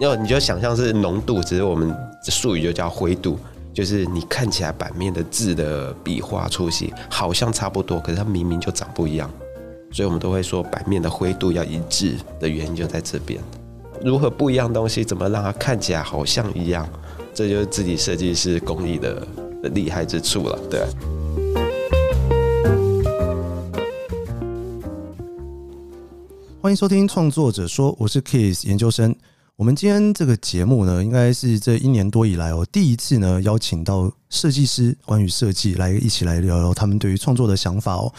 要你就想象是浓度，只是我们术语就叫灰度，就是你看起来版面的字的笔画粗细好像差不多，可是它明明就长不一样。所以我们都会说版面的灰度要一致的原因就在这边。如何不一样东西，怎么让它看起来好像一样？这就是自己设计师工艺的厉害之处了，对。欢迎收听创作者说，我是 Kiss 研究生。我们今天这个节目呢，应该是这一年多以来哦，第一次呢邀请到设计师，关于设计来一起来聊聊他们对于创作的想法哦。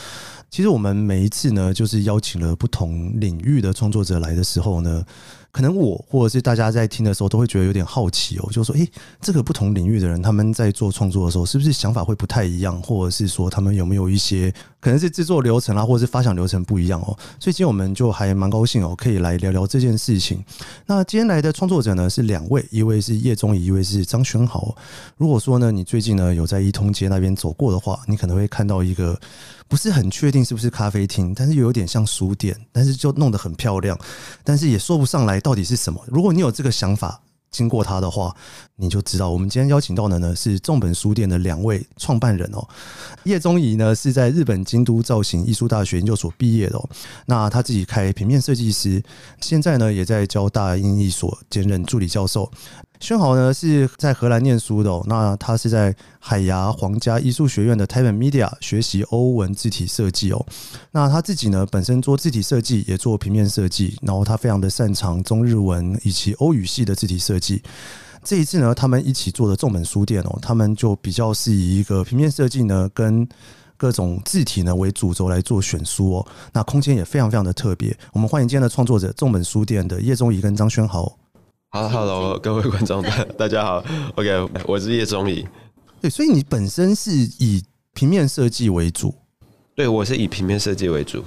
其实我们每一次呢，就是邀请了不同领域的创作者来的时候呢。可能我或者是大家在听的时候都会觉得有点好奇哦，就是说，诶，这个不同领域的人他们在做创作的时候，是不是想法会不太一样，或者是说他们有没有一些可能是制作流程啊，或者是发想流程不一样哦？所以今天我们就还蛮高兴哦，可以来聊聊这件事情。那今天来的创作者呢是两位，一位是叶宗沂，一位是张轩豪。如果说呢你最近呢有在一通街那边走过的话，你可能会看到一个。不是很确定是不是咖啡厅，但是又有点像书店，但是就弄得很漂亮，但是也说不上来到底是什么。如果你有这个想法，经过他的话，你就知道。我们今天邀请到的呢是重本书店的两位创办人哦。叶宗仪呢是在日本京都造型艺术大学研究所毕业的哦，那他自己开平面设计师，现在呢也在交大英艺所兼任助理教授。轩豪呢是在荷兰念书的哦，那他是在海牙皇家艺术学院的 Taipei Media 学习欧文字体设计哦。那他自己呢本身做字体设计，也做平面设计，然后他非常的擅长中日文以及欧语系的字体设计。这一次呢，他们一起做的众本书店哦，他们就比较是以一个平面设计呢跟各种字体呢为主轴来做选书哦。那空间也非常非常的特别。我们欢迎今天的创作者众本书店的叶宗仪跟张轩豪。好，Hello，各位观众，大家好。OK，我是叶宗沂。对，所以你本身是以平面设计为主。对，我是以平面设计为主，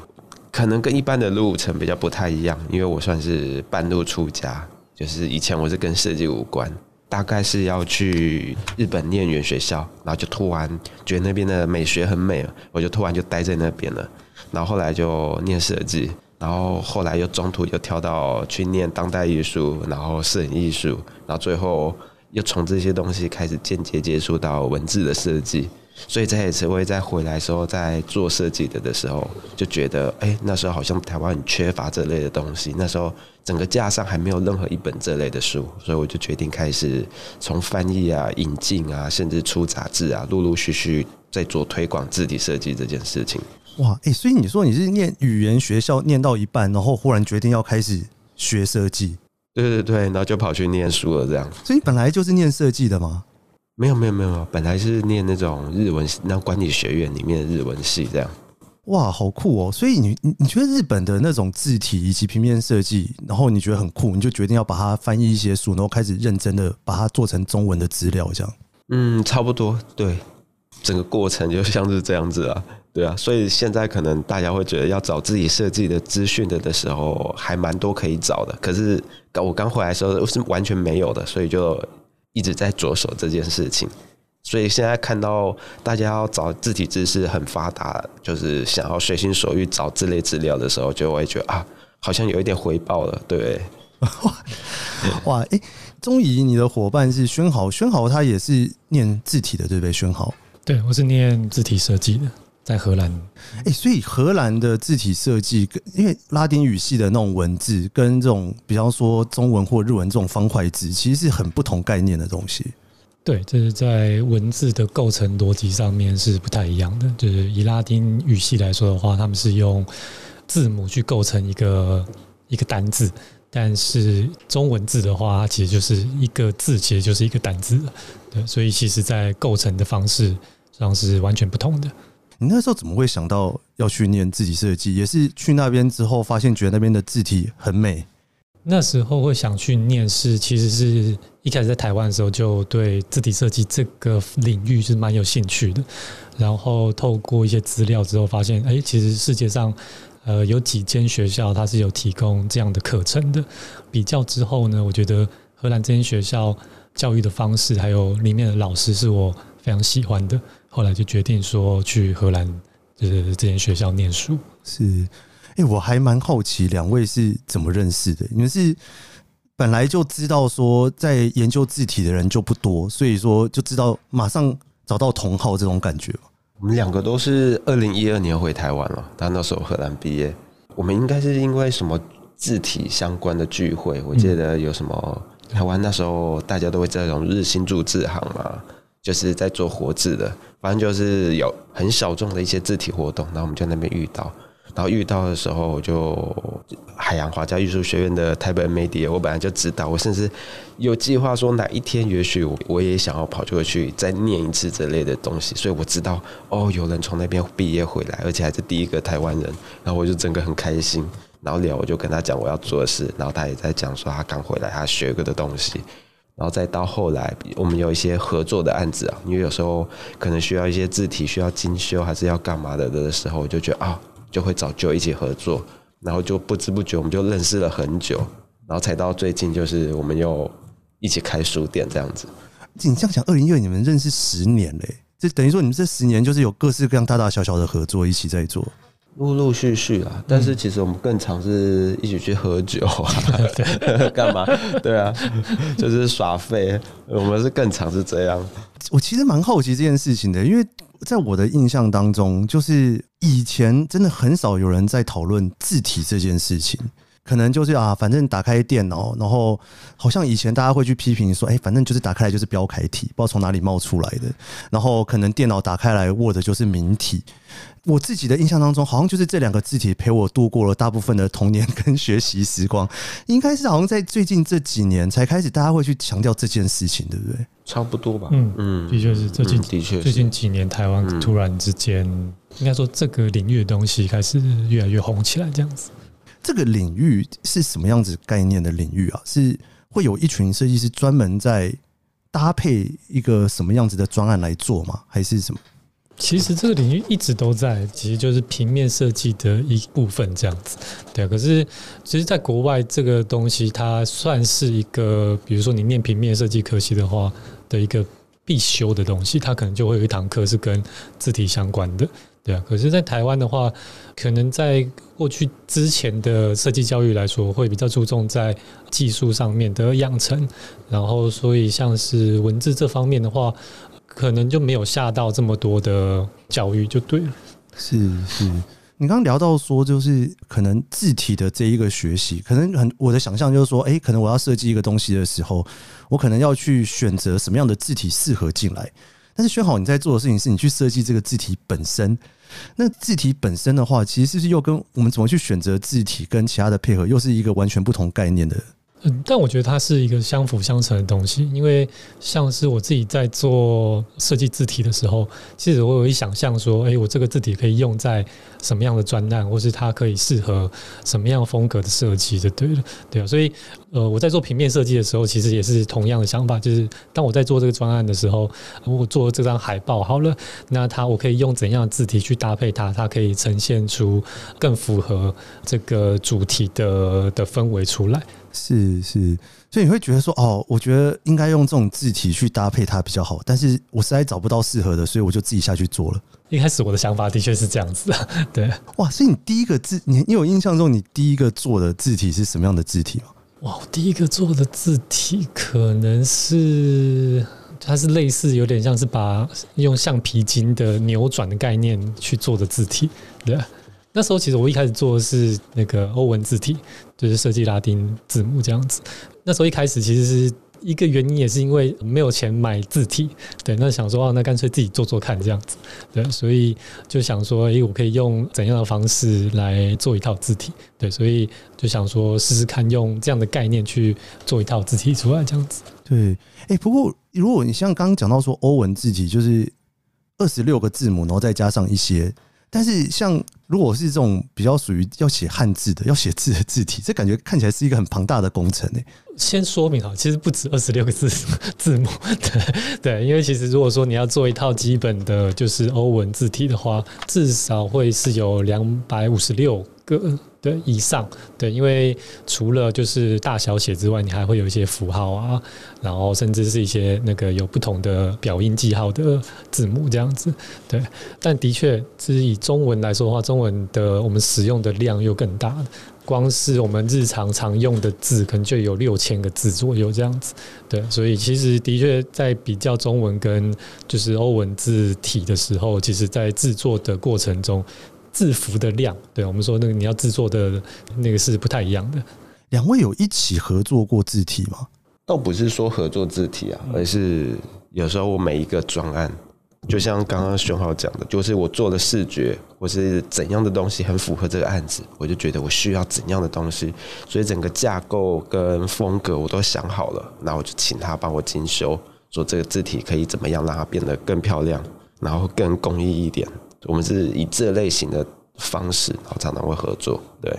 可能跟一般的路程比较不太一样，因为我算是半路出家，就是以前我是跟设计无关，大概是要去日本念语言学校，然后就突然觉得那边的美学很美，我就突然就待在那边了，然后后来就念设计。然后后来又中途又跳到去念当代艺术，然后摄影艺术，然后最后又从这些东西开始间接接触到文字的设计。所以这一次我也在回来时候，在做设计的的时候，就觉得，哎，那时候好像台湾很缺乏这类的东西。那时候整个架上还没有任何一本这类的书，所以我就决定开始从翻译啊、引进啊，甚至出杂志啊，陆陆续续在做推广字体设计这件事情。哇，哎、欸，所以你说你是念语言学校念到一半，然后忽然决定要开始学设计？对对对，然后就跑去念书了，这样。所以你本来就是念设计的吗？没有没有没有，本来是念那种日文，那管理学院里面的日文系这样。哇，好酷哦！所以你你你觉得日本的那种字体以及平面设计，然后你觉得很酷，你就决定要把它翻译一些书，然后开始认真的把它做成中文的资料，这样。嗯，差不多，对，整个过程就像是这样子啊。对啊，所以现在可能大家会觉得要找自己设计的资讯的的时候，还蛮多可以找的。可是我刚回来的时候是完全没有的，所以就一直在着手这件事情。所以现在看到大家要找字体知识很发达，就是想要随心所欲找这类资料的时候，就会觉得啊，好像有一点回报了，对。哇，哎、欸，宗沂，你的伙伴是宣豪，宣豪他也是念字体的，对不对？宣豪，对，我是念字体设计的。在荷兰，哎，所以荷兰的字体设计，跟因为拉丁语系的那种文字，跟这种比方说中文或日文这种方块字，其实是很不同概念的东西。对，这是在文字的构成逻辑上面是不太一样的。就是以拉丁语系来说的话，他们是用字母去构成一个一个单字，但是中文字的话，它其实就是一个字，其实就是一个单字。对，所以其实在构成的方式上是完全不同的。你那时候怎么会想到要去念字体设计？也是去那边之后发现，觉得那边的字体很美。那时候会想去念，是其实是一开始在台湾的时候就对字体设计这个领域是蛮有兴趣的。然后透过一些资料之后，发现哎，其实世界上呃有几间学校它是有提供这样的课程的。比较之后呢，我觉得荷兰这间学校教育的方式还有里面的老师是我非常喜欢的。后来就决定说去荷兰，就是这间学校念书。是，哎，我还蛮好奇两位是怎么认识的？你们是本来就知道说在研究字体的人就不多，所以说就知道马上找到同好这种感觉。我们两个都是二零一二年回台湾了，他那时候荷兰毕业。我们应该是因为什么字体相关的聚会，我记得有什么台湾那时候大家都会在这种日新注字行嘛，就是在做活字的，反正就是有很小众的一些字体活动，然后我们就在那边遇到。然后遇到的时候，就海洋华家艺术学院的台北 Media，我本来就知道，我甚至有计划说哪一天也许我也想要跑过去再念一次这类的东西，所以我知道哦，有人从那边毕业回来，而且还是第一个台湾人，然后我就整个很开心，然后聊我就跟他讲我要做的事，然后他也在讲说他刚回来他学过的东西，然后再到后来我们有一些合作的案子啊，因为有时候可能需要一些字体需要精修还是要干嘛的的时候，我就觉得啊。就会找就一起合作，然后就不知不觉我们就认识了很久，然后才到最近就是我们又一起开书店这样子。你这样讲，二零一二你们认识十年嘞，这等于说你们这十年就是有各式各样大大小小的合作一起在做，陆陆续续啦。但是其实我们更常是一起去喝酒啊，干嘛？对啊，就是耍废。我们是更常是这样。我其实蛮好奇这件事情的，因为。在我的印象当中，就是以前真的很少有人在讨论字体这件事情，可能就是啊，反正打开电脑，然后好像以前大家会去批评说，哎，反正就是打开来就是标楷体，不知道从哪里冒出来的，然后可能电脑打开来 Word 就是明体。我自己的印象当中，好像就是这两个字体陪我度过了大部分的童年跟学习时光。应该是好像在最近这几年才开始，大家会去强调这件事情，对不对？差不多吧。嗯嗯，的确是最近，的确最近几年台湾突然之间，应该说这个领域的东西开始越来越红起来，这样子。这个领域是什么样子概念的领域啊？是会有一群设计师专门在搭配一个什么样子的专案来做吗？还是什么？其实这个领域一直都在，其实就是平面设计的一部分这样子。对，可是其实，在国外这个东西，它算是一个，比如说你念平面设计科系的话的一个必修的东西，它可能就会有一堂课是跟字体相关的。对啊，可是，在台湾的话，可能在过去之前的设计教育来说，会比较注重在技术上面的养成，然后所以像是文字这方面的话。可能就没有下到这么多的教育就对了。是是，你刚刚聊到说，就是可能字体的这一个学习，可能很我的想象就是说，哎，可能我要设计一个东西的时候，我可能要去选择什么样的字体适合进来。但是轩豪，你在做的事情是你去设计这个字体本身。那字体本身的话，其实是不是又跟我们怎么去选择字体跟其他的配合，又是一个完全不同概念的？嗯，但我觉得它是一个相辅相成的东西，因为像是我自己在做设计字体的时候，其实我有一想象说，哎，我这个字体可以用在什么样的专案，或是它可以适合什么样风格的设计，就对了，对啊，所以呃，我在做平面设计的时候，其实也是同样的想法，就是当我在做这个专案的时候，我做这张海报好了，那它我可以用怎样的字体去搭配它，它可以呈现出更符合这个主题的的氛围出来。是是，所以你会觉得说，哦，我觉得应该用这种字体去搭配它比较好，但是我实在找不到适合的，所以我就自己下去做了。一开始我的想法的确是这样子，对，哇，所以你第一个字，你你有印象中你第一个做的字体是什么样的字体吗？哇，我第一个做的字体可能是，它是类似有点像是把用橡皮筋的扭转的概念去做的字体，对。那时候其实我一开始做的是那个欧文字体，就是设计拉丁字母这样子。那时候一开始其实是一个原因，也是因为没有钱买字体，对，那想说啊，那干脆自己做做看这样子，对，所以就想说，哎，我可以用怎样的方式来做一套字体，对，所以就想说试试看用这样的概念去做一套字体出来这样子。对，哎，不过如果你像刚刚讲到说欧文字体就是二十六个字母，然后再加上一些。但是，像如果是这种比较属于要写汉字的、要写字的字体，这感觉看起来是一个很庞大的工程诶。先说明哈，其实不止二十六个字字母，对对，因为其实如果说你要做一套基本的，就是欧文字体的话，至少会是有两百五十六。格对以上，对，因为除了就是大小写之外，你还会有一些符号啊，然后甚至是一些那个有不同的表音记号的字母这样子，对。但的确，是以中文来说的话，中文的我们使用的量又更大。光是我们日常常用的字，可能就有六千个字左右这样子。对，所以其实的确在比较中文跟就是欧文字体的时候，其实在制作的过程中，字符的量，对我们说那个你要制作的那个是不太一样的。两位有一起合作过字体吗？倒不是说合作字体啊，而是有时候我每一个专案。就像刚刚熊浩讲的，就是我做的视觉或是怎样的东西很符合这个案子，我就觉得我需要怎样的东西，所以整个架构跟风格我都想好了，那我就请他帮我精修，说这个字体可以怎么样让它变得更漂亮，然后更工艺一点。我们是以这类型的方式，然后常常会合作。对，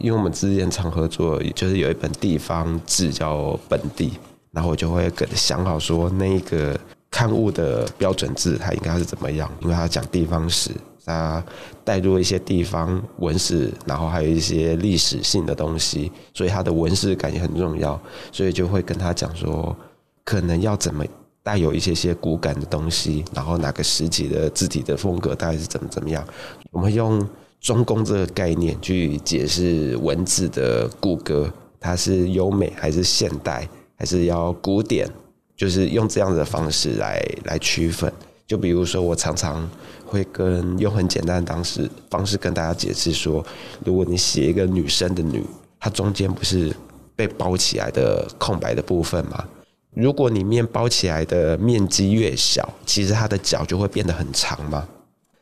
因为我们之前常合作，就是有一本地方志叫本地，然后我就会跟想好说那一个。刊物的标准字，它应该是怎么样？因为它讲地方史，它带入一些地方文史，然后还有一些历史性的东西，所以它的文史感也很重要。所以就会跟他讲说，可能要怎么带有一些些骨感的东西，然后哪个时期的字体的风格大概是怎么怎么样？我们用中宫这个概念去解释文字的骨骼，它是优美还是现代，还是要古典？就是用这样的方式来来区分，就比如说我常常会跟用很简单的当时方式跟大家解释说，如果你写一个女生的女，它中间不是被包起来的空白的部分吗？如果你面包起来的面积越小，其实它的脚就会变得很长嘛，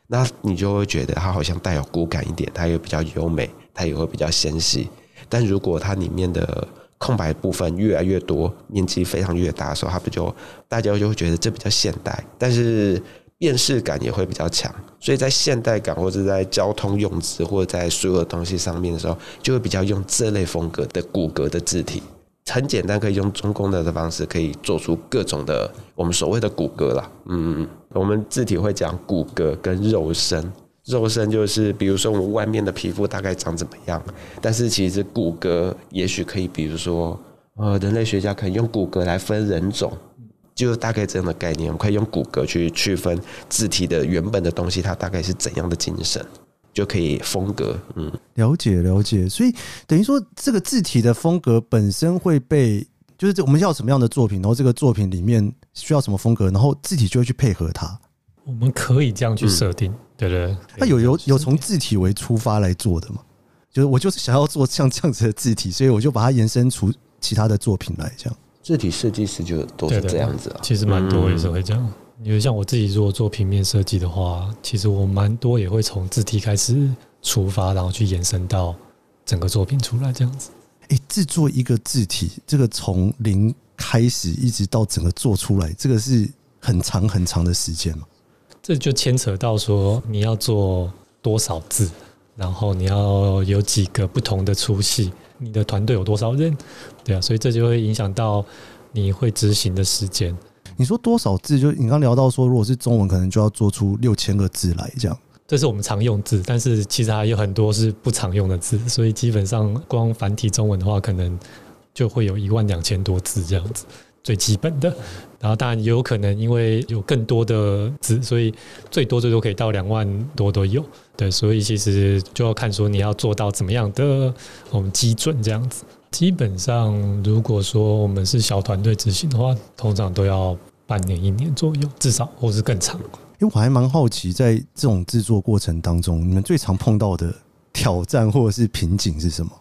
那你就会觉得它好像带有骨感一点，它也比较优美，它也会比较纤细。但如果它里面的空白部分越来越多，面积非常越大的时候，它不就大家就会觉得这比较现代，但是辨识感也会比较强。所以在现代感或者在交通用字或者在所有的东西上面的时候，就会比较用这类风格的骨骼的字体。很简单，可以用中宫的的方式，可以做出各种的我们所谓的骨骼啦。嗯，我们字体会讲骨骼跟肉身。肉身就是，比如说我们外面的皮肤大概长怎么样，但是其实骨骼也许可以，比如说，呃，人类学家可以用骨骼来分人种，就大概这样的概念，我们可以用骨骼去区分字体的原本的东西，它大概是怎样的精神，就可以风格。嗯，了解了解，所以等于说这个字体的风格本身会被，就是我们要什么样的作品，然后这个作品里面需要什么风格，然后字体就会去配合它。我们可以这样去设定。嗯对对，那有有有从字体为出发来做的吗？就是我就是想要做像这样子的字体，所以我就把它延伸出其他的作品来。这样字体设计师就都是这样子啊。其实蛮多也是会这样，因为像我自己如果做平面设计的话，其实我蛮多也会从字体开始出发，然后去延伸到整个作品出来这样子。哎，制作一个字体，这个从零开始一直到整个做出来，这个是很长很长的时间嘛？这就牵扯到说你要做多少字，然后你要有几个不同的粗细，你的团队有多少人，对啊，所以这就会影响到你会执行的时间。你说多少字？就你刚聊到说，如果是中文，可能就要做出六千个字来，这样。这是我们常用字，但是其实还有很多是不常用的字，所以基本上光繁体中文的话，可能就会有一万两千多字这样子。最基本的，然后当然也有可能因为有更多的字，所以最多最多可以到两万多都有。对，所以其实就要看说你要做到怎么样的我们基准这样子。基本上如果说我们是小团队执行的话，通常都要半年一年左右，至少或是更长。因为我还蛮好奇，在这种制作过程当中，你们最常碰到的挑战或者是瓶颈是什么？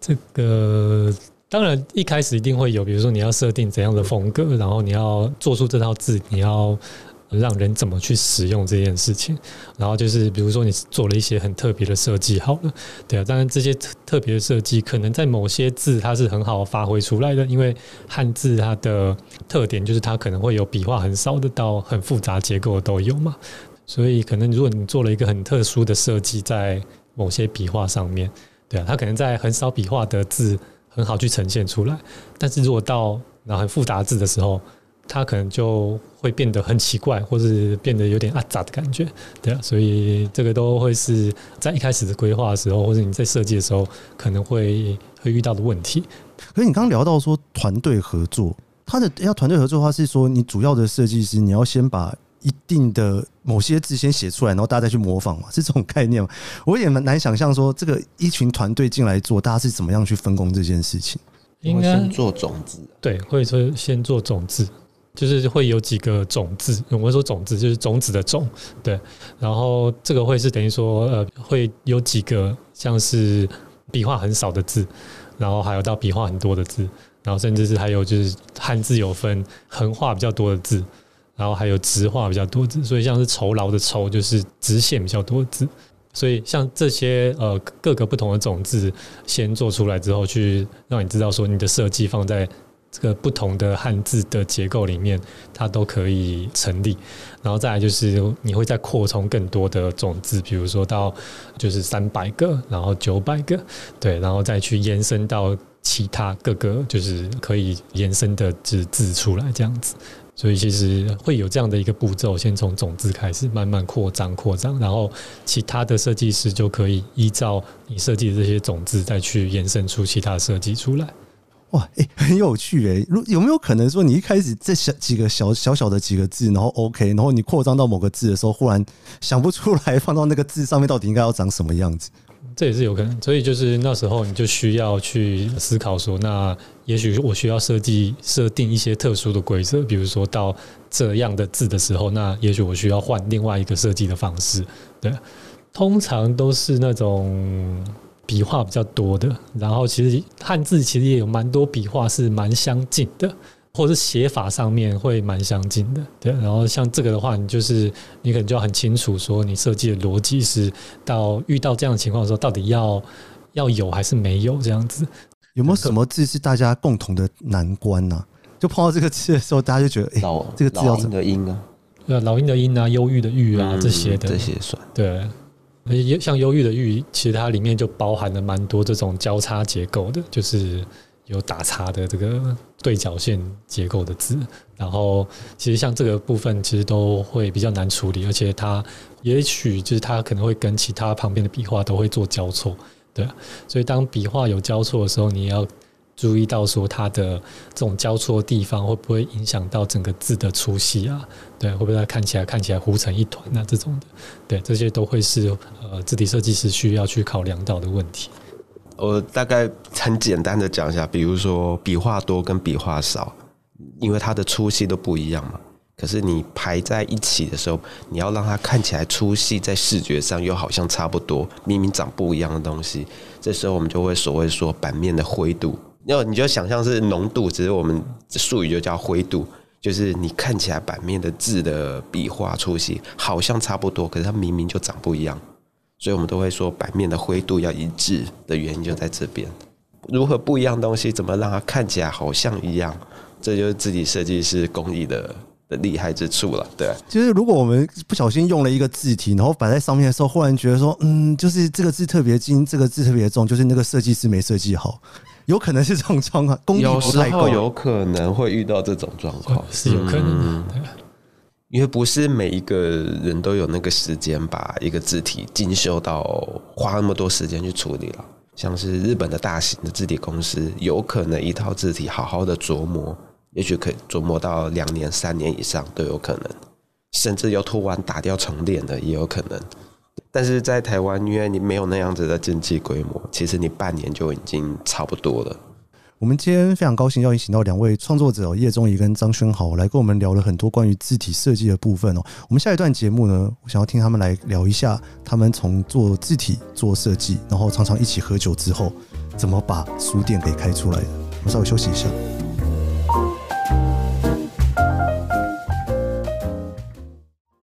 这个。当然，一开始一定会有，比如说你要设定怎样的风格，然后你要做出这套字，你要让人怎么去使用这件事情。然后就是，比如说你做了一些很特别的设计，好了，对啊。当然，这些特别的设计可能在某些字它是很好发挥出来的，因为汉字它的特点就是它可能会有笔画很少的到很复杂结构都有嘛。所以，可能如果你做了一个很特殊的设计在某些笔画上面，对啊，它可能在很少笔画的字。很好去呈现出来，但是如果到然后很复杂字的时候，它可能就会变得很奇怪，或是变得有点阿杂的感觉，对啊，所以这个都会是在一开始的规划的时候，或者你在设计的时候可能会会遇到的问题。可是你刚刚聊到说团队合作，他的要团队合作的话，是说你主要的设计师，你要先把一定的某些字先写出来，然后大家再去模仿嘛，是这种概念吗？我也蛮难想象说这个一群团队进来做，大家是怎么样去分工这件事情。应该先做种子，对，会说先做种子。就是会有几个种子，我们说种子就是种子的种，对。然后这个会是等于说，呃，会有几个像是笔画很少的字，然后还有到笔画很多的字，然后甚至是还有就是汉字有分横画比较多的字，然后还有直画比较多字，所以像是酬劳的酬就是直线比较多的字，所以像这些呃各个不同的种子先做出来之后，去让你知道说你的设计放在。这个不同的汉字的结构里面，它都可以成立。然后再来就是，你会再扩充更多的种子，比如说到就是三百个，然后九百个，对，然后再去延伸到其他各个就是可以延伸的字字出来这样子。所以其实会有这样的一个步骤，先从种子开始慢慢扩张扩张，然后其他的设计师就可以依照你设计的这些种子，再去延伸出其他设计出来。哇，诶、很有趣诶、如有没有可能说，你一开始这小几个小小小的几个字，然后 OK，然后你扩张到某个字的时候，忽然想不出来放到那个字上面到底应该要长什么样子？这也是有可能。所以就是那时候你就需要去思考说，那也许我需要设计设定一些特殊的规则，比如说到这样的字的时候，那也许我需要换另外一个设计的方式。对，通常都是那种。笔画比较多的，然后其实汉字其实也有蛮多笔画是蛮相近的，或者是写法上面会蛮相近的。对，然后像这个的话，你就是你可能就要很清楚说，你设计的逻辑是到遇到这样的情况的时候，到底要要有还是没有这样子？有没有什么字是大家共同的难关呢、啊？就碰到这个字的时候，大家就觉得，哎、欸，这个字要怎么音啊？对，老鹰的鹰啊，忧郁的郁啊，这些的，这些算对。像忧郁的郁，其实它里面就包含了蛮多这种交叉结构的，就是有打叉的这个对角线结构的字。然后，其实像这个部分，其实都会比较难处理，而且它也许就是它可能会跟其他旁边的笔画都会做交错，对。所以当笔画有交错的时候，你要。注意到说它的这种交错地方会不会影响到整个字的粗细啊？对，会不会看起来看起来糊成一团啊？这种的，对，这些都会是呃字体设计师需要去考量到的问题。我大概很简单的讲一下，比如说笔画多跟笔画少，因为它的粗细都不一样嘛。可是你排在一起的时候，你要让它看起来粗细在视觉上又好像差不多，明明长不一样的东西，这时候我们就会所谓说版面的灰度。要你就想象是浓度，只是我们术语就叫灰度，就是你看起来版面的字的笔画粗细好像差不多，可是它明明就长不一样，所以我们都会说版面的灰度要一致的原因就在这边。如何不一样东西，怎么让它看起来好像一样，这就是自己设计师工艺的的厉害之处了。对，就是如果我们不小心用了一个字体，然后摆在上面的时候，忽然觉得说，嗯，就是这个字特别轻，这个字特别重，就是那个设计师没设计好。有可能是这种状况，功力不太够。有时候有可能会遇到这种状况，是有可能的。因为不是每一个人都有那个时间把一个字体精修到花那么多时间去处理了。像是日本的大型的字体公司，有可能一套字体好好的琢磨，也许可以琢磨到两年、三年以上都有可能，甚至要突然打掉重练的也有可能。但是在台湾，因为你没有那样子的经济规模，其实你半年就已经差不多了。我们今天非常高兴要邀请到两位创作者叶宗仪跟张轩豪来跟我们聊了很多关于字体设计的部分哦。我们下一段节目呢，我想要听他们来聊一下他们从做字体做设计，然后常常一起喝酒之后，怎么把书店给开出来的。我们稍微休息一下。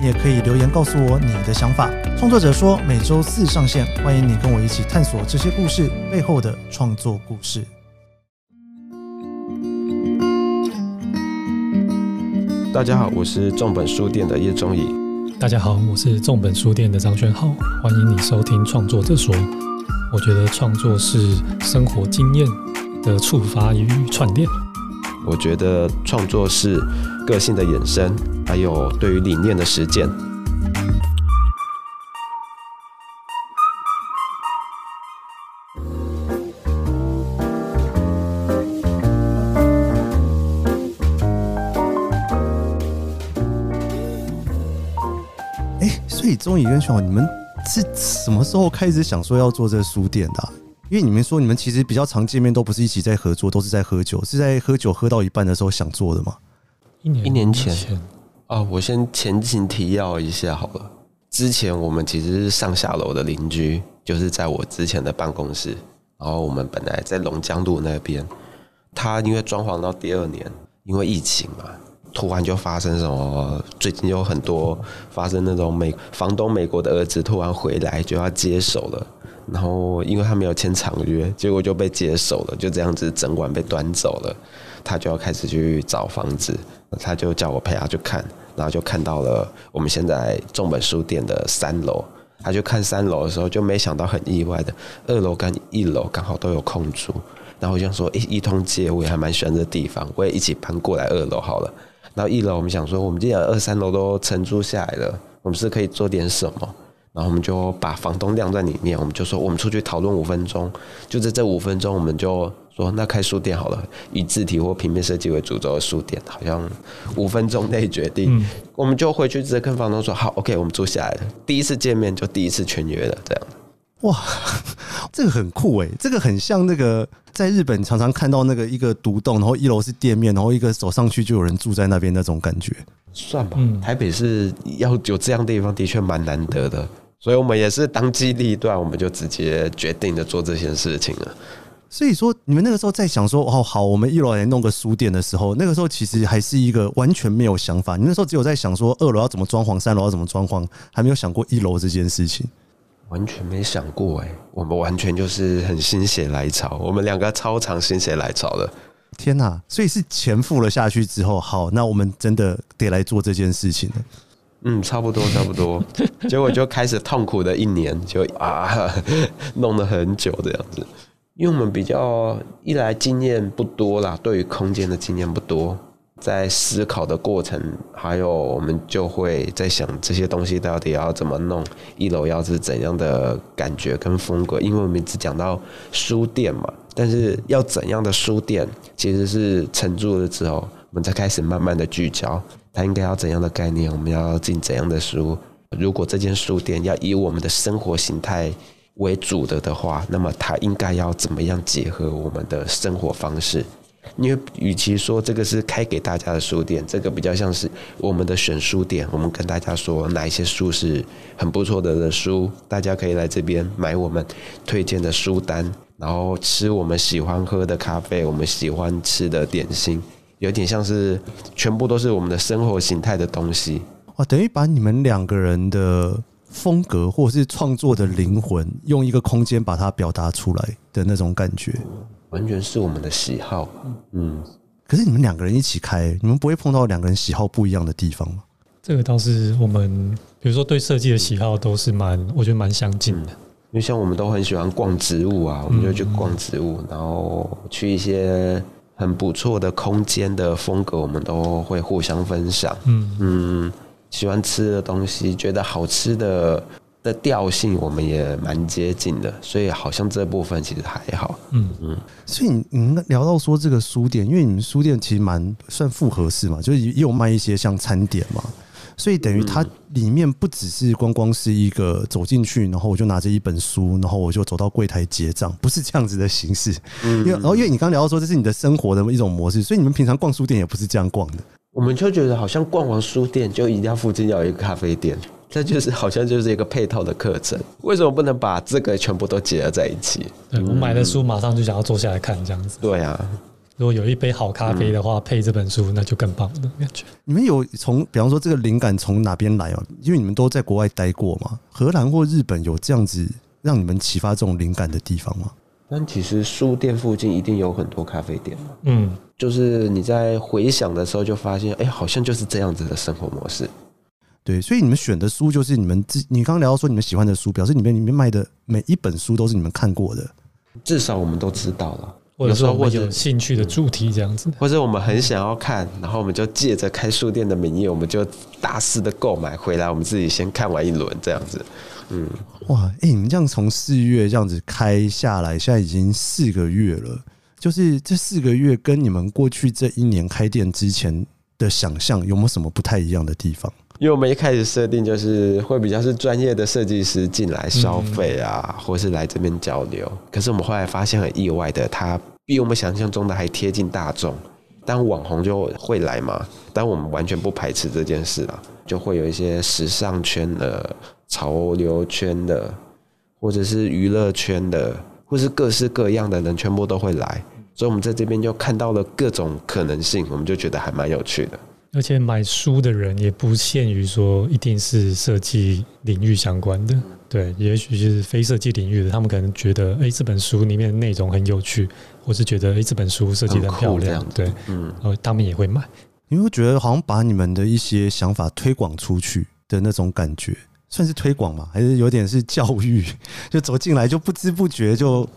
你也可以留言告诉我你的想法。创作者说每周四上线，欢迎你跟我一起探索这些故事背后的创作故事。大家好，我是众本书店的叶中颐。大家好，我是众本书店的张轩浩。欢迎你收听创作者说。我觉得创作是生活经验的触发与串联。我觉得创作是个性的衍生，还有对于理念的实践。哎，所以中颐跟轩浩，你们是什么时候开始想说要做这个书店的啊？因为你们说你们其实比较常见面，都不是一起在合作，都是在喝酒，是在喝酒喝到一半的时候想做的吗？一年一年前啊，我先前情提要一下好了。之前我们其实是上下楼的邻居，就是在我之前的办公室。然后我们本来在龙江路那边，他因为装潢到第二年，因为疫情嘛，突然就发生什么？最近有很多发生那种美房东美国的儿子突然回来就要接手了。然后，因为他没有签长约，结果就被接手了，就这样子整晚被端走了。他就要开始去找房子，他就叫我陪他去看，然后就看到了我们现在众本书店的三楼。他就看三楼的时候，就没想到很意外的，二楼跟一楼刚好都有空出。然后我想说，一一通街，我也还蛮喜欢这地方，我也一起搬过来二楼好了。然后一楼我们想说，我们既然二三楼都承租下来了，我们是可以做点什么。然后我们就把房东晾在里面，我们就说我们出去讨论五分钟，就在这五分钟，我们就说那开书店好了，以字体或平面设计为主轴的书店，好像五分钟内决定，嗯、我们就回去直接跟房东说好，OK，我们租下来了。第一次见面就第一次签约了，这样。哇，这个很酷诶，这个很像那个在日本常常看到那个一个独栋，然后一楼是店面，然后一个走上去就有人住在那边那种感觉。算吧，台北是要有这样的地方，的确蛮难得的。所以我们也是当机立断，我们就直接决定的做这件事情了。所以说，你们那个时候在想说，哦，好，我们一楼来弄个书店的时候，那个时候其实还是一个完全没有想法。你那时候只有在想说，二楼要怎么装潢，三楼要怎么装潢，还没有想过一楼这件事情。完全没想过哎，我们完全就是很心血来潮，我们两个超常心血来潮的。天哪！所以是钱付了下去之后，好，那我们真的得来做这件事情了。嗯，差不多差不多，结果就开始痛苦的一年，就啊，弄了很久这样子。因为我们比较一来经验不多啦，对于空间的经验不多，在思考的过程，还有我们就会在想这些东西到底要怎么弄，一楼要是怎样的感觉跟风格。因为我们只讲到书店嘛，但是要怎样的书店，其实是承住了之后，我们才开始慢慢的聚焦。它应该要怎样的概念？我们要进怎样的书？如果这间书店要以我们的生活形态为主的的话，那么它应该要怎么样结合我们的生活方式？因为与其说这个是开给大家的书店，这个比较像是我们的选书店。我们跟大家说哪一些书是很不错的的书，大家可以来这边买我们推荐的书单，然后吃我们喜欢喝的咖啡，我们喜欢吃的点心。有点像是全部都是我们的生活形态的东西哇，等于把你们两个人的风格或者是创作的灵魂，用一个空间把它表达出来的那种感觉，完全是我们的喜好。嗯，可是你们两个人一起开，你们不会碰到两个人喜好不一样的地方吗？这个倒是我们，比如说对设计的喜好都是蛮，我觉得蛮相近的。因为像我们都很喜欢逛植物啊，我们就去逛植物，然后去一些。很不错的空间的风格，我们都会互相分享。嗯嗯，喜欢吃的东西，觉得好吃的的调性，我们也蛮接近的，所以好像这部分其实还好。嗯嗯，所以你们聊到说这个书店，因为你们书店其实蛮算复合式嘛，就是也有卖一些像餐点嘛。所以等于它里面不只是光光是一个走进去，然后我就拿着一本书，然后我就走到柜台结账，不是这样子的形式。因为然后因为你刚聊到说这是你的生活的一种模式，所以你们平常逛书店也不是这样逛的。我们就觉得好像逛完书店就一定要附近要有一个咖啡店，这就是好像就是一个配套的课程。为什么不能把这个全部都结合在一起？对，我买的书马上就想要坐下来看这样子。对啊。如果有一杯好咖啡的话，配这本书，那就更棒了感觉。你们有从，比方说这个灵感从哪边来哦？因为你们都在国外待过嘛，荷兰或日本有这样子让你们启发这种灵感的地方吗？但其实书店附近一定有很多咖啡店嘛。嗯，就是你在回想的时候就发现，哎，好像就是这样子的生活模式。对，所以你们选的书就是你们自，你刚刚聊到说你们喜欢的书，表示里面里面卖的每一本书都是你们看过的，至少我们都知道了。或者说或者有兴趣的主题这样子，或者我们很想要看，然后我们就借着开书店的名义，我们就大肆的购买回来，我们自己先看完一轮这样子。嗯，哇，哎、欸，你们这样从四月这样子开下来，现在已经四个月了，就是这四个月跟你们过去这一年开店之前的想象有没有什么不太一样的地方？因为我们一开始设定就是会比较是专业的设计师进来消费啊，或是来这边交流。可是我们后来发现很意外的，他比我们想象中的还贴近大众。但网红就会来嘛，但我们完全不排斥这件事啊，就会有一些时尚圈的、潮流圈的，或者是娱乐圈的，或是各式各样的人，全部都会来。所以我们在这边就看到了各种可能性，我们就觉得还蛮有趣的。而且买书的人也不限于说一定是设计领域相关的，对，也许是非设计领域的，他们可能觉得，哎，这本书里面的内容很有趣，或是觉得，哎，这本书设计的漂亮，对，嗯，然后他们也会买。你会觉得好像把你们的一些想法推广出去的那种感觉，算是推广吗？还是有点是教育？就走进来就不知不觉就。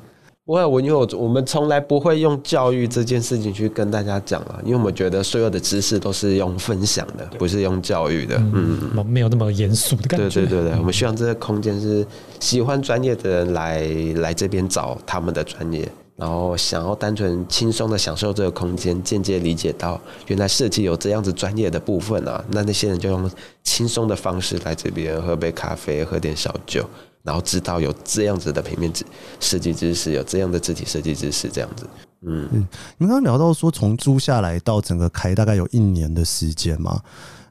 不会，我因为我我们从来不会用教育这件事情去跟大家讲啊，因为我们觉得所有的知识都是用分享的，不是用教育的。嗯，嗯，没有那么严肃的感觉。对对对对，我们希望这个空间是喜欢专业的人来来这边找他们的专业，然后想要单纯轻松的享受这个空间，间接理解到原来设计有这样子专业的部分啊，那那些人就用轻松的方式来这边喝杯咖啡，喝点小酒。然后知道有这样子的平面设计知识，有这样的字体设计知识，这样子。嗯，嗯，你们刚刚聊到说，从租下来到整个开大概有一年的时间嘛？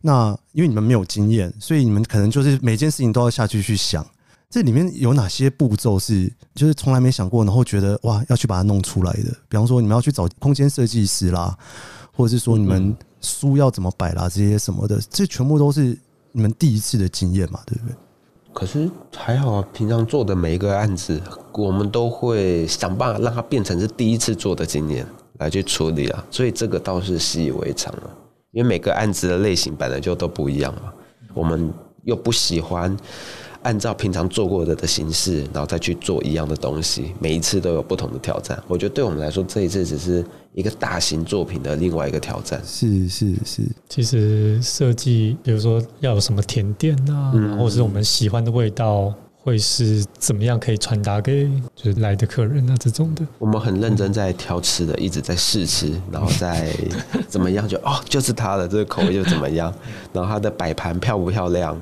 那因为你们没有经验，所以你们可能就是每件事情都要下去去想，这里面有哪些步骤是就是从来没想过，然后觉得哇要去把它弄出来的？比方说你们要去找空间设计师啦，或者是说你们书要怎么摆啦，这些什么的，这全部都是你们第一次的经验嘛？对不对？可是还好啊，平常做的每一个案子，我们都会想办法让它变成是第一次做的经验来去处理啊，所以这个倒是习以为常了。因为每个案子的类型本来就都不一样嘛，我们又不喜欢。按照平常做过的的形式，然后再去做一样的东西，每一次都有不同的挑战。我觉得对我们来说，这一次只是一个大型作品的另外一个挑战。是是是，其实设计，比如说要有什么甜点啊，嗯、或者是我们喜欢的味道，会是怎么样可以传达给就是来的客人啊这种的。我们很认真在挑吃的，一直在试吃，然后再怎么样就哦，就是它的这个口味就怎么样，然后它的摆盘漂不漂亮。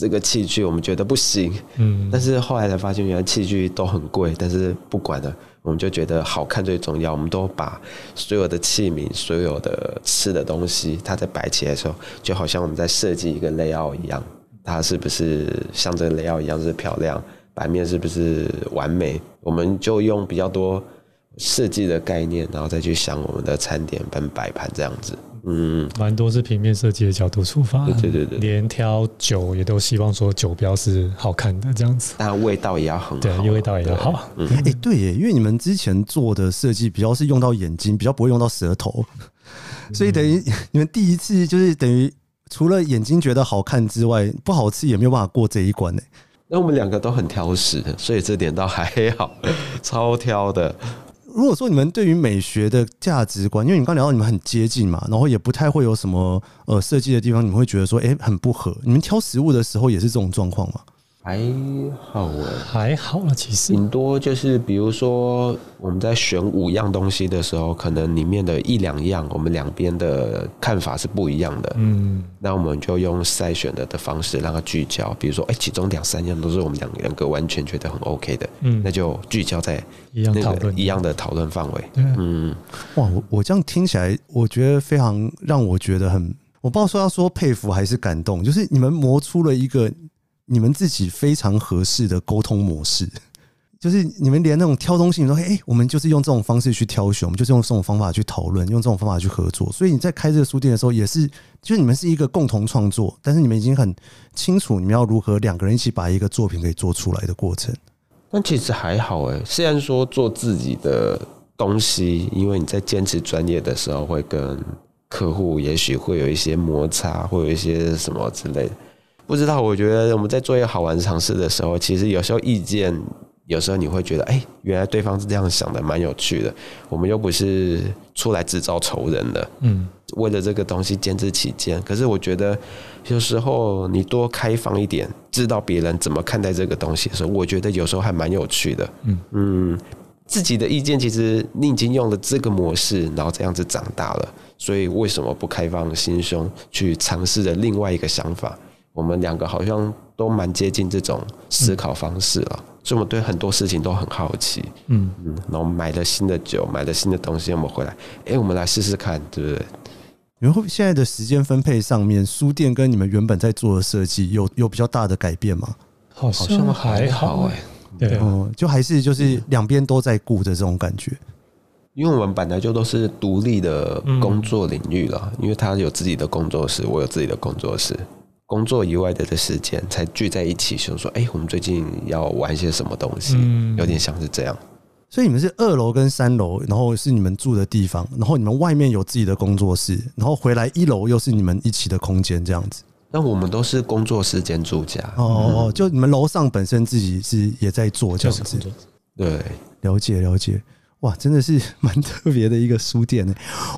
这个器具我们觉得不行，嗯，但是后来才发现原来器具都很贵，但是不管了，我们就觉得好看最重要。我们都把所有的器皿、所有的吃的东西，它在摆起来的时候，就好像我们在设计一个 layout 一样，它是不是像这个 layout 一样是漂亮，版面是不是完美？我们就用比较多设计的概念，然后再去想我们的餐点跟摆盘这样子。嗯，蛮多是平面设计的角度出发，对对对对，连挑酒也都希望说酒标是好看的这样子，但味道也要很好，对，味道也要好。嗯，哎，对耶，因为你们之前做的设计比较是用到眼睛，比较不会用到舌头，所以等于 你们第一次就是等于除了眼睛觉得好看之外，不好吃也没有办法过这一关呢。那我们两个都很挑食的，所以这点倒还好，超挑的。如果说你们对于美学的价值观，因为你刚聊到你们很接近嘛，然后也不太会有什么呃设计的地方，你们会觉得说，哎，很不合。你们挑食物的时候也是这种状况吗？还好啊，还好了，其实顶多就是比如说我们在选五样东西的时候，可能里面的一两样，我们两边的看法是不一样的。嗯，那我们就用筛选的的方式让它聚焦。比如说，哎，其中两三样都是我们两两个完全觉得很 OK 的，嗯，那就聚焦在一样讨论一样的讨论范围。嗯，哇，我我这样听起来，我觉得非常让我觉得很，我不知道说要说佩服还是感动，就是你们磨出了一个。你们自己非常合适的沟通模式，就是你们连那种挑东西，你说，哎、我们就是用这种方式去挑选，我们就是用这种方法去讨论，用这种方法去合作。所以你在开这个书店的时候，也是，就是你们是一个共同创作，但是你们已经很清楚你们要如何两个人一起把一个作品给做出来的过程。但其实还好哎，虽然说做自己的东西，因为你在坚持专业的时候，会跟客户也许会有一些摩擦，会有一些什么之类的。不知道，我觉得我们在做一个好玩尝试的时候，其实有时候意见。有时候你会觉得，哎，原来对方是这样想的，蛮有趣的。我们又不是出来制造仇人的，嗯，为了这个东西坚持己见。可是我觉得，有时候你多开放一点，知道别人怎么看待这个东西的时候，我觉得有时候还蛮有趣的。嗯嗯，自己的意见其实你已经用了这个模式，然后这样子长大了，所以为什么不开放心胸去尝试着另外一个想法？我们两个好像都蛮接近这种思考方式了。所以我们对很多事情都很好奇，嗯嗯，然后买了新的酒，买了新的东西，我们回来，哎，我们来试试看，对不对？然后现在的时间分配上面，书店跟你们原本在做的设计有有比较大的改变吗？好像还好哎，对，哦，就还是就是两边都在顾着这种感觉，因为我们本来就都是独立的工作领域了，因为他有自己的工作室，我有自己的工作室。工作以外的的时间才聚在一起，就说：“哎，我们最近要玩些什么东西？”有点像是这样。所以你们是二楼跟三楼，然后是你们住的地方，然后你们外面有自己的工作室，然后回来一楼又是你们一起的空间，这样子。那我们都是工作时间住家哦哦，就你们楼上本身自己是也在做这样子。对，了解了解。哇，真的是 蛮特别的一个书店呢。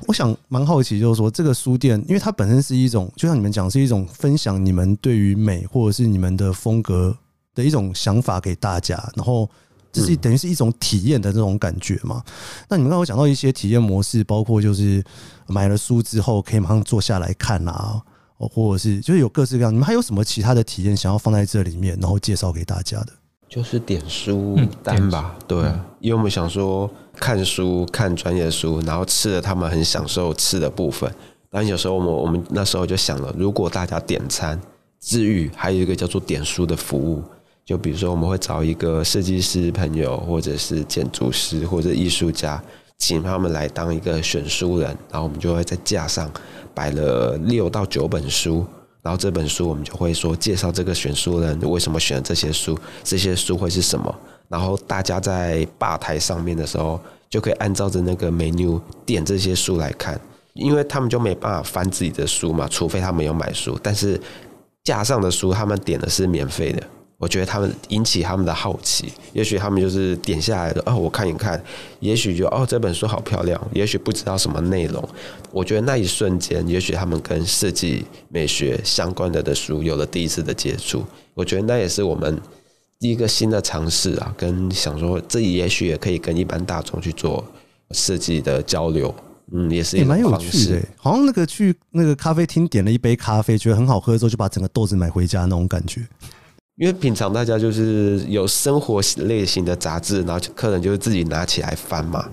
我想蛮好奇，就是说这个书店，因为它本身是一种，就像你们讲，是一种分享你们对于美或者是你们的风格的一种想法给大家，然后这是等于是一种体验的这种感觉嘛。那你们刚刚讲到一些体验模式，包括就是买了书之后可以马上坐下来看啊，或者是就是有各式各样。你们还有什么其他的体验想要放在这里面，然后介绍给大家的？就是点书单吧，对，因为我们想说看书看专业书，然后吃了他们很享受吃的部分。但有时候我们我们那时候就想了，如果大家点餐治愈，还有一个叫做点书的服务，就比如说我们会找一个设计师朋友，或者是建筑师或者艺术家，请他们来当一个选书人，然后我们就会在架上摆了六到九本书。然后这本书我们就会说介绍这个选书人为什么选这些书，这些书会是什么。然后大家在吧台上面的时候，就可以按照着那个 menu 点这些书来看，因为他们就没办法翻自己的书嘛，除非他们有买书。但是架上的书他们点的是免费的。我觉得他们引起他们的好奇，也许他们就是点下来的哦，我看一看，也许就哦这本书好漂亮，也许不知道什么内容。我觉得那一瞬间，也许他们跟设计美学相关的的书有了第一次的接触。我觉得那也是我们一个新的尝试啊，跟想说这也许也可以跟一般大众去做设计的交流。嗯，也是也蛮有趣的，好像那个去那个咖啡厅点了一杯咖啡，觉得很好喝之后，就把整个豆子买回家那种感觉。因为平常大家就是有生活类型的杂志，然后客人就会自己拿起来翻嘛。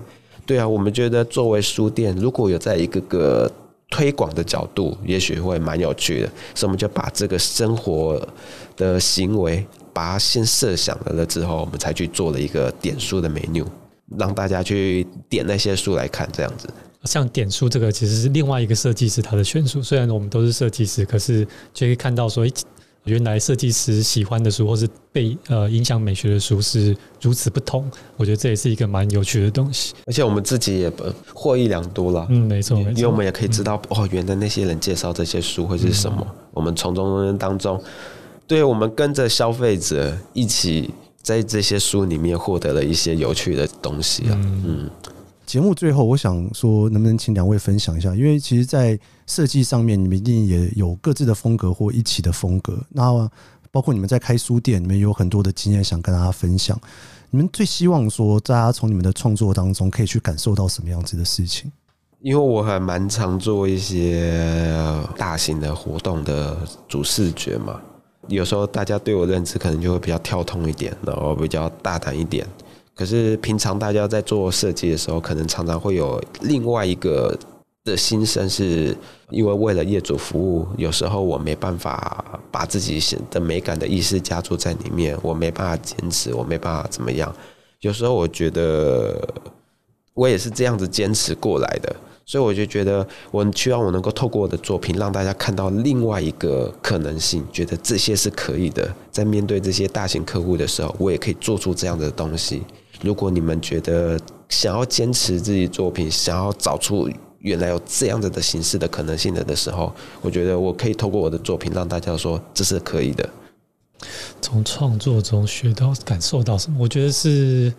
对啊，我们觉得作为书店，如果有在一个个推广的角度，也许会蛮有趣的。所以我们就把这个生活的行为，把它先设想了了之后，我们才去做了一个点书的 menu，让大家去点那些书来看，这样子。像点书这个，其实是另外一个设计师他的选书。虽然我们都是设计师，可是就可以看到说。原来设计师喜欢的书，或是被呃影响美学的书是如此不同，我觉得这也是一个蛮有趣的东西。而且我们自己也获益良多了。嗯，没错，因为我们也可以知道，哦，原来那些人介绍这些书会是什么。嗯、我们从中当中，对我们跟着消费者一起在这些书里面获得了一些有趣的东西啊。嗯。嗯节目最后，我想说，能不能请两位分享一下？因为其实，在设计上面，你们一定也有各自的风格或一起的风格。那包括你们在开书店，你们有很多的经验想跟大家分享。你们最希望说，大家从你们的创作当中可以去感受到什么样子的事情？因为我还蛮常做一些大型的活动的主视觉嘛，有时候大家对我认知可能就会比较跳通一点，然后比较大胆一点。可是平常大家在做设计的时候，可能常常会有另外一个的心声，是因为为了业主服务，有时候我没办法把自己的美感的意识加注在里面，我没办法坚持，我没办法怎么样。有时候我觉得我也是这样子坚持过来的，所以我就觉得我希望我能够透过我的作品让大家看到另外一个可能性，觉得这些是可以的。在面对这些大型客户的时候，我也可以做出这样的东西。如果你们觉得想要坚持自己作品，想要找出原来有这样子的形式的可能性的的时候，我觉得我可以透过我的作品让大家说这是可以的。从创作中学到、感受到什么？我觉得是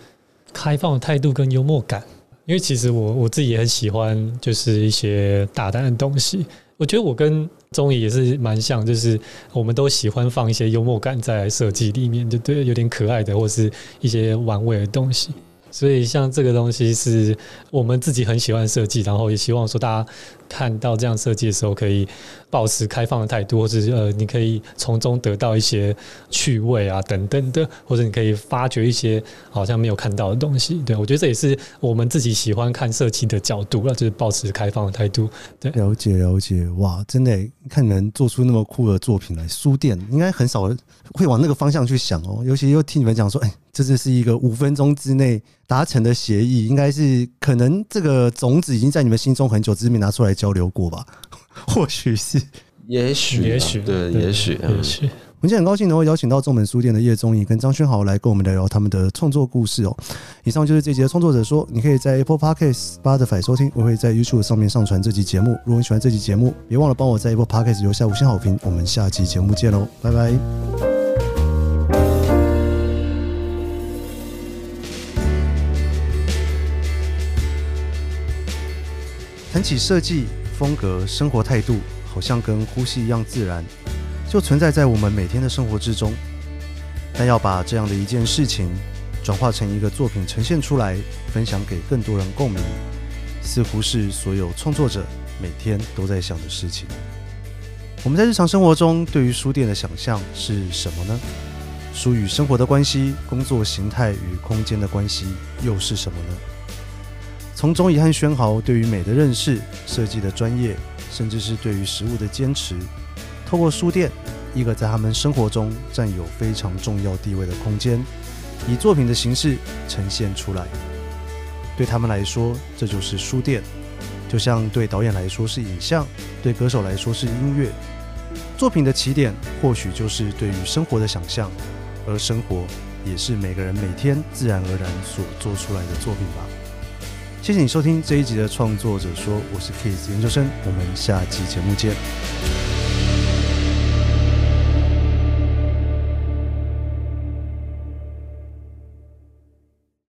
开放的态度跟幽默感。因为其实我我自己也很喜欢，就是一些大胆的东西。我觉得我跟宗沂也是蛮像，就是我们都喜欢放一些幽默感在设计里面，就对，有点可爱的或是一些玩味的东西。所以像这个东西是我们自己很喜欢设计，然后也希望说大家看到这样设计的时候，可以保持开放的态度，或者是呃，你可以从中得到一些趣味啊等等的，或者你可以发掘一些好像没有看到的东西。对，我觉得这也是我们自己喜欢看设计的角度，那就是保持开放的态度。对，了解了解，哇，真的看你们做出那么酷的作品来，书店应该很少会往那个方向去想哦，尤其又听你们讲说，哎。这只是一个五分钟之内达成的协议，应该是可能这个种子已经在你们心中很久，只是没拿出来交流过吧？或许是，也许，也许，对，也许，也许。我们今天很高兴能够邀请到众本书店的叶宗颖跟张轩豪来跟我们聊聊他们的创作故事哦。以上就是这集的创作者说，你可以在 Apple Podcast、Spotify 收听，我会在 YouTube 上面上传这集节目。如果你喜欢这集节目，别忘了帮我在 Apple Podcast 留下五星好评。我们下期节目见喽，拜拜。谈起设计风格、生活态度，好像跟呼吸一样自然，就存在在我们每天的生活之中。但要把这样的一件事情转化成一个作品呈现出来，分享给更多人共鸣，似乎是所有创作者每天都在想的事情。我们在日常生活中对于书店的想象是什么呢？书与生活的关系，工作形态与空间的关系又是什么呢？从宗沂和轩豪对于美的认识、设计的专业，甚至是对于食物的坚持，透过书店，一个在他们生活中占有非常重要地位的空间，以作品的形式呈现出来。对他们来说，这就是书店，就像对导演来说是影像，对歌手来说是音乐。作品的起点或许就是对于生活的想象，而生活也是每个人每天自然而然所做出来的作品吧。谢谢你收听这一集的创作者说，我是 Kiss 研究生，我们下期节目见。